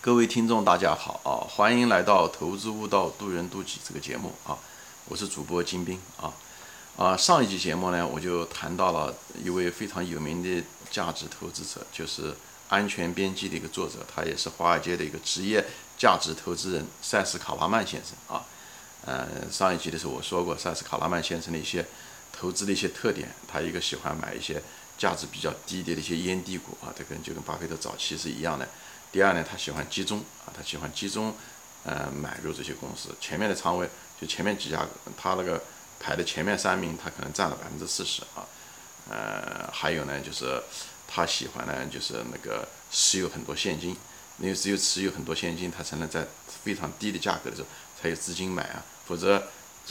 各位听众，大家好啊！欢迎来到《投资悟道，渡人渡己》这个节目啊！我是主播金兵啊啊！上一集节目呢，我就谈到了一位非常有名的价值投资者，就是《安全边际》的一个作者，他也是华尔街的一个职业价值投资人塞斯·卡拉曼先生啊。嗯，上一集的时候我说过塞斯·卡拉曼先生的一些投资的一些特点，他一个喜欢买一些价值比较低的一些烟蒂股啊，这跟就跟巴菲特早期是一样的。第二呢，他喜欢集中啊，他喜欢集中，呃，买入这些公司。前面的仓位就前面几家，他那个排的前面三名，他可能占了百分之四十啊。呃，还有呢，就是他喜欢呢，就是那个持有很多现金，因为只有持有很多现金，他才能在非常低的价格的时候才有资金买啊。否则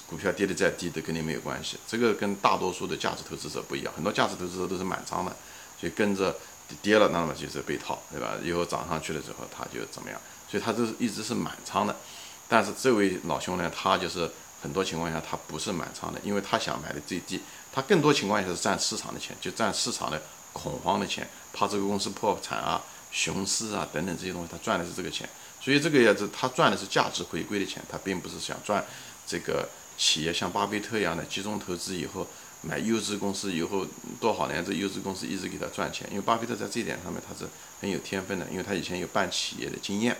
股票跌得再低都跟你没有关系。这个跟大多数的价值投资者不一样，很多价值投资者都是满仓的，所以跟着。跌了，那么就是被套，对吧？以后涨上去了之后，他就怎么样？所以他就是一直是满仓的。但是这位老兄呢，他就是很多情况下他不是满仓的，因为他想买的最低，他更多情况下是赚市场的钱，就赚市场的恐慌的钱，怕这个公司破产啊、熊市啊等等这些东西，他赚的是这个钱。所以这个也是他赚的是价值回归的钱，他并不是想赚这个企业像巴菲特一样的集中投资以后。买优质公司以后多少年，这优质公司一直给他赚钱。因为巴菲特在这一点上面他是很有天分的，因为他以前有办企业的经验，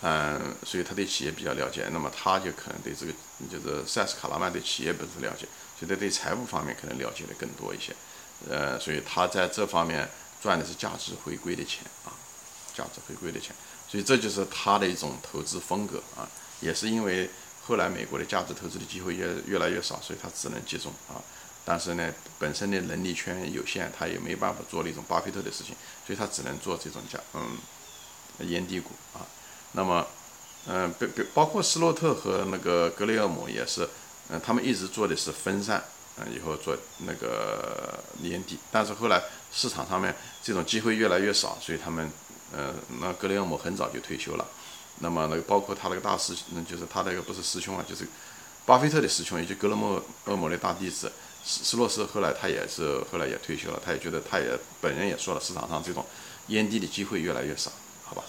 嗯，所以他对企业比较了解。那么他就可能对这个就是塞斯卡拉曼对企业本身了解，所以他对财务方面可能了解的更多一些。呃，所以他在这方面赚的是价值回归的钱啊，价值回归的钱。所以这就是他的一种投资风格啊，也是因为后来美国的价值投资的机会越越来越少，所以他只能集中啊。但是呢，本身的能力圈有限，他也没办法做那种巴菲特的事情，所以他只能做这种价，嗯，烟蒂股啊。那么，嗯，包包包括斯洛特和那个格雷厄姆也是，嗯，他们一直做的是分散，嗯，以后做那个烟蒂。但是后来市场上面这种机会越来越少，所以他们，嗯，那格雷厄姆很早就退休了。那么那个包括他那个大师，那就是他那个不是师兄啊，就是巴菲特的师兄，也就格雷厄姆的大弟子。斯斯洛斯后来他也是后来也退休了，他也觉得他也本人也说了，市场上这种烟蒂的机会越来越少，好吧？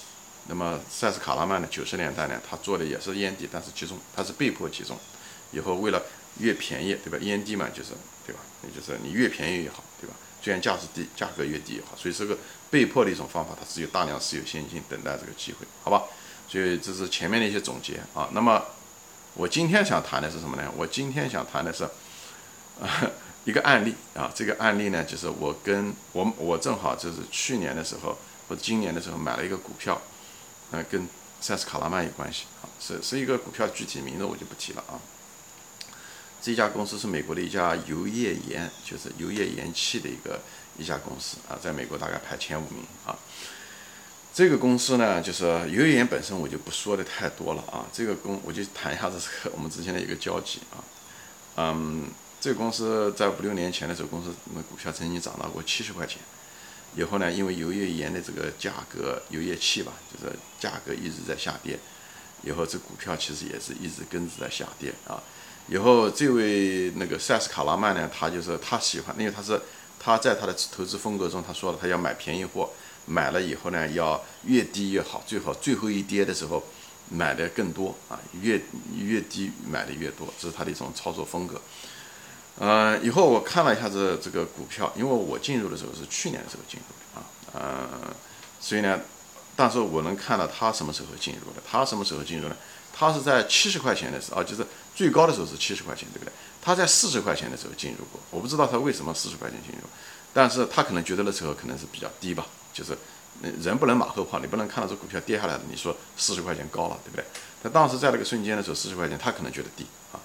那么塞斯卡拉曼呢？九十年代呢，他做的也是烟蒂，但是集中，他是被迫集中。以后为了越便宜，对吧？烟蒂嘛，就是对吧？也就是你越便宜越好，对吧？虽然价值低，价格越低越好。所以这个被迫的一种方法，它只有大量持有现金等待这个机会，好吧？就这是前面的一些总结啊。那么我今天想谈的是什么呢？我今天想谈的是。一个案例啊，这个案例呢，就是我跟我我正好就是去年的时候或者今年的时候买了一个股票，呃，跟塞斯卡拉曼有关系啊，是是一个股票，具体名字我就不提了啊。这家公司是美国的一家油页岩，就是油页岩气的一个一家公司啊，在美国大概排前五名啊。这个公司呢，就是油页岩本身我就不说的太多了啊，这个公我就谈一下这个我们之间的一个交集啊，嗯。这个公司在五六年前的时候，公司那股票曾经涨到过七十块钱。以后呢，因为油页岩的这个价格，油液气吧，就是价格一直在下跌。以后这股票其实也是一直跟着在下跌啊。以后这位那个塞斯卡拉曼呢，他就是他喜欢，因为他是他在他的投资风格中，他说了他要买便宜货，买了以后呢要越低越好，最好最后一跌的时候买的更多啊，越越低买的越多，这是他的一种操作风格。呃，以后我看了一下这这个股票，因为我进入的时候是去年的时候进入的啊，呃，所以呢，但是我能看到他什么时候进入的，他什么时候进入呢？他是在七十块钱的时候啊，就是最高的时候是七十块钱，对不对？他在四十块钱的时候进入过，我不知道他为什么四十块钱进入，但是他可能觉得那时候可能是比较低吧，就是人不能马后炮，你不能看到这股票跌下来了，你说四十块钱高了，对不对？他当时在那个瞬间的时候，四十块钱他可能觉得低啊。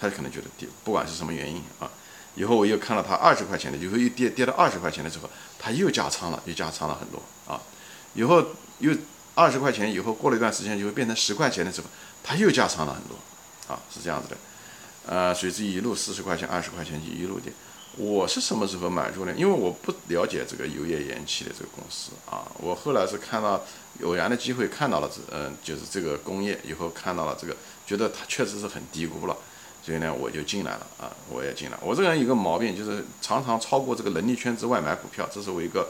他可能觉得低，不管是什么原因啊，以后我又看到他二十块钱的，以后又跌跌到二十块钱的时候，他又加仓了，又加仓了很多啊。以后又二十块钱以后过了一段时间，就会变成十块钱的时候，他又加仓了很多啊，是这样子的。呃，随之一路四十块钱、二十块钱就一路跌。我是什么时候买入呢？因为我不了解这个油页岩气的这个公司啊，我后来是看到偶然的机会看到了这，嗯，就是这个工业以后看到了这个，觉得它确实是很低估了。所以呢，我就进来了啊，我也进来。我这个人有个毛病，就是常常超过这个能力圈之外买股票，这是我一个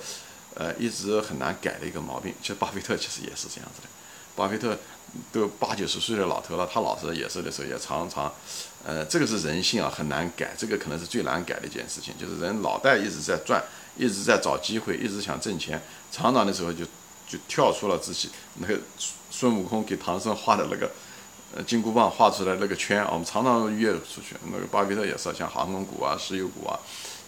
呃一直很难改的一个毛病。其实巴菲特其实也是这样子的，巴菲特都八九十岁的老头了，他老是也是的时候也常常，呃，这个是人性啊，很难改，这个可能是最难改的一件事情，就是人脑袋一直在转，一直在找机会，一直想挣钱，常常的时候就就跳出了自己那个孙悟空给唐僧画的那个。呃，金箍棒画出来那个圈，我们常常越出去。那个巴菲特也是，像航空股啊、石油股啊、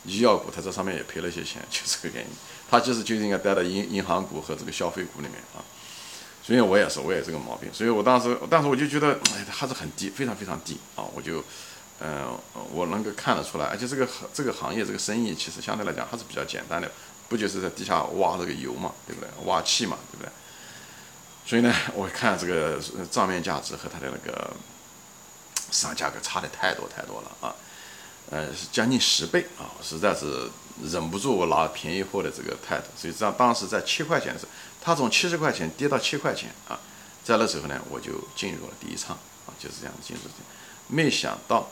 医药股，他这上面也赔了一些钱，就这个原因。他其实就应该待在银银行股和这个消费股里面啊。所以我也是，我也这个毛病。所以我当时，当时我就觉得，哎，还是很低，非常非常低啊。我就，嗯，我能够看得出来，而且这个这个行业这个生意其实相对来讲还是比较简单的，不就是在地下挖这个油嘛，对不对？挖气嘛，对不对？所以呢，我看这个账面价值和它的那个市场价格差的太多太多了啊，呃，是将近十倍啊，实在是忍不住我拿便宜货的这个态度。所以这样，当时在七块钱的时候，它从七十块钱跌到七块钱啊，在那时候呢，我就进入了第一仓啊，就是这样进入的。没想到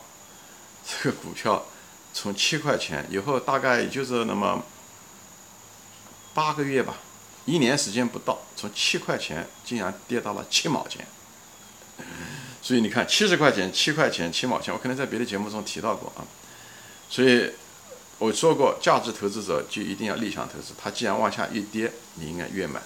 这个股票从七块钱以后，大概也就是那么八个月吧。一年时间不到，从七块钱竟然跌到了七毛钱，所以你看，七十块钱、七块钱、七毛钱，我可能在别的节目中提到过啊。所以我说过，价值投资者就一定要逆向投资，它既然往下越跌，你应该越买，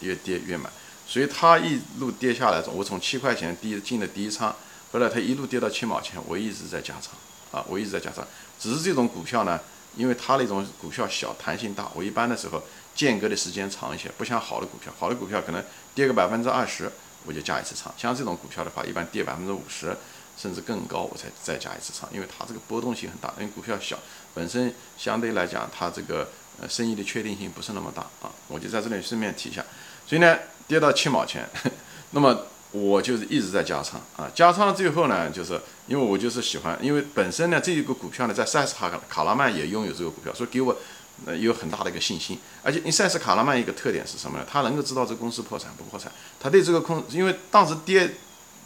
越跌越买。所以它一路跌下来，我从七块钱第一进的第一仓，后来它一路跌到七毛钱，我一直在加仓啊，我一直在加仓。只是这种股票呢，因为它那种股票小，弹性大，我一般的时候。间隔的时间长一些，不像好的股票，好的股票可能跌个百分之二十，我就加一次仓。像这种股票的话，一般跌百分之五十甚至更高，我才再加一次仓，因为它这个波动性很大，因为股票小，本身相对来讲它这个呃生意的确定性不是那么大啊。我就在这里顺便提一下。所以呢，跌到七毛钱，那么我就是一直在加仓啊。加仓最后呢，就是因为我就是喜欢，因为本身呢这一个股票呢，在塞斯卡卡拉曼也拥有这个股票，所以给我。呃，有很大的一个信心，而且因塞斯卡拉曼一个特点是什么呢？他能够知道这公司破产不破产，他对这个空，因为当时跌，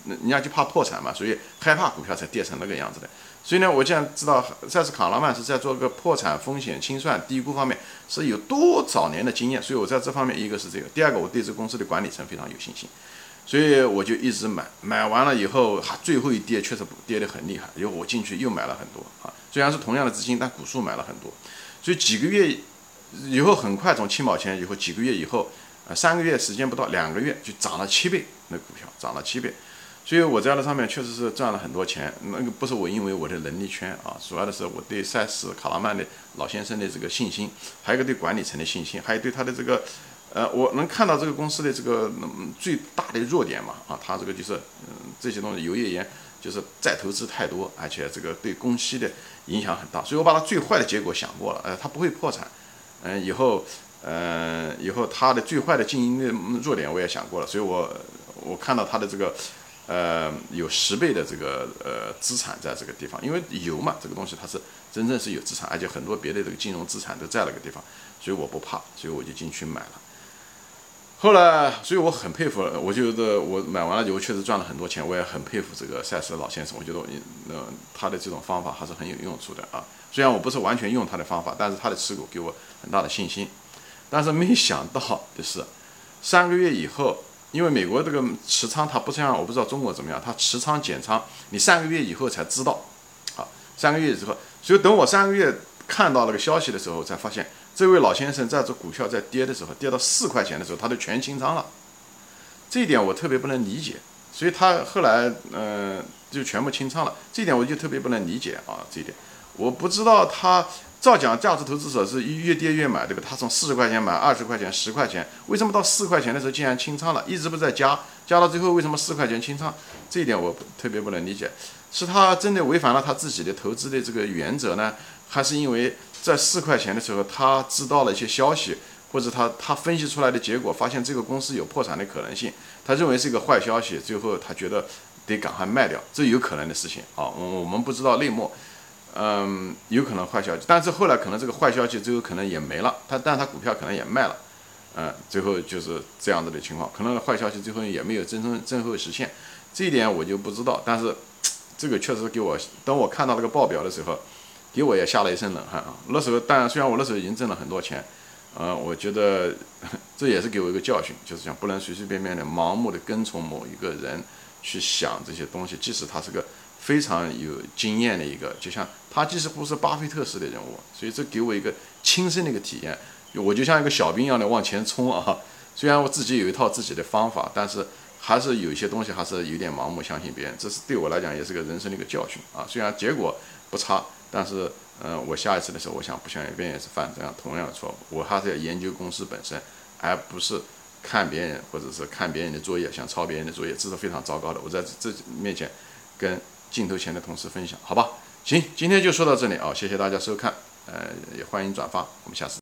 人家就怕破产嘛，所以害怕股票才跌成那个样子的。所以呢，我既然知道塞斯卡拉曼是在做个破产风险清算低估方面是有多少年的经验，所以我在这方面一个是这个，第二个我对这公司的管理层非常有信心，所以我就一直买，买完了以后，还最后一跌确实跌得很厉害，因为我进去又买了很多啊，虽然是同样的资金，但股数买了很多。所以几个月以后，很快从七毛钱以后，几个月以后，呃，三个月时间不到，两个月就涨了七倍，那股票涨了七倍。所以我在那上面确实是赚了很多钱。那个不是我因为我的能力圈啊，主要的是我对塞斯卡拉曼的老先生的这个信心，还有一个对管理层的信心，还有对他的这个，呃，我能看到这个公司的这个嗯最大的弱点嘛，啊，他这个就是，嗯，这些东西，油页岩。就是再投资太多，而且这个对供需的影响很大，所以我把它最坏的结果想过了，呃，它不会破产，嗯，以后，呃，以后它的最坏的经营的弱点我也想过了，所以我我看到它的这个，呃，有十倍的这个呃资产在这个地方，因为油嘛，这个东西它是真正是有资产，而且很多别的这个金融资产都在那个地方，所以我不怕，所以我就进去买了。后来，所以我很佩服，我觉得我买完了以后确实赚了很多钱，我也很佩服这个赛斯老先生。我觉得，呃，他的这种方法还是很有用处的啊。虽然我不是完全用他的方法，但是他的持股给我很大的信心。但是没想到的是，三个月以后，因为美国这个持仓它不像我不知道中国怎么样，它持仓减仓，你三个月以后才知道，啊，三个月之后，所以等我三个月看到那个消息的时候，才发现。这位老先生在这股票在跌的时候，跌到四块钱的时候，他都全清仓了。这一点我特别不能理解，所以他后来嗯就全部清仓了。这一点我就特别不能理解啊，这一点我不知道他照讲价值投资者是越跌越买对吧？他从四十块钱买二十块钱十块钱，为什么到四块钱的时候竟然清仓了？一直不在加，加到最后为什么四块钱清仓？这一点我特别不能理解，是他真的违反了他自己的投资的这个原则呢，还是因为？在四块钱的时候，他知道了一些消息，或者他他分析出来的结果，发现这个公司有破产的可能性，他认为是一个坏消息，最后他觉得得赶快卖掉，这有可能的事情啊。我我们不知道内幕，嗯，有可能坏消息，但是后来可能这个坏消息最后可能也没了，他但他股票可能也卖了，嗯，最后就是这样子的情况，可能坏消息最后也没有真正最后实现，这一点我就不知道，但是 这个确实给我，当我看到这个报表的时候。给我也吓了一身冷汗啊！那时候，但虽然我那时候已经挣了很多钱，呃，我觉得 这也是给我一个教训，就是讲不能随随便便的盲目的跟从某一个人去想这些东西，即使他是个非常有经验的一个，就像他即使不是巴菲特式的人物，所以这给我一个亲身的一个体验，我就像一个小兵一样的往前冲啊。虽然我自己有一套自己的方法，但是还是有一些东西还是有点盲目相信别人，这是对我来讲也是个人生的一个教训啊。虽然结果不差，但是。嗯，我下一次的时候，我想不想一遍也是犯这样同样的错误。我还是要研究公司本身，而不是看别人或者是看别人的作业，想抄别人的作业，这是非常糟糕的。我在这面前跟镜头前的同事分享，好吧？行，今天就说到这里啊，谢谢大家收看，呃，也欢迎转发，我们下次。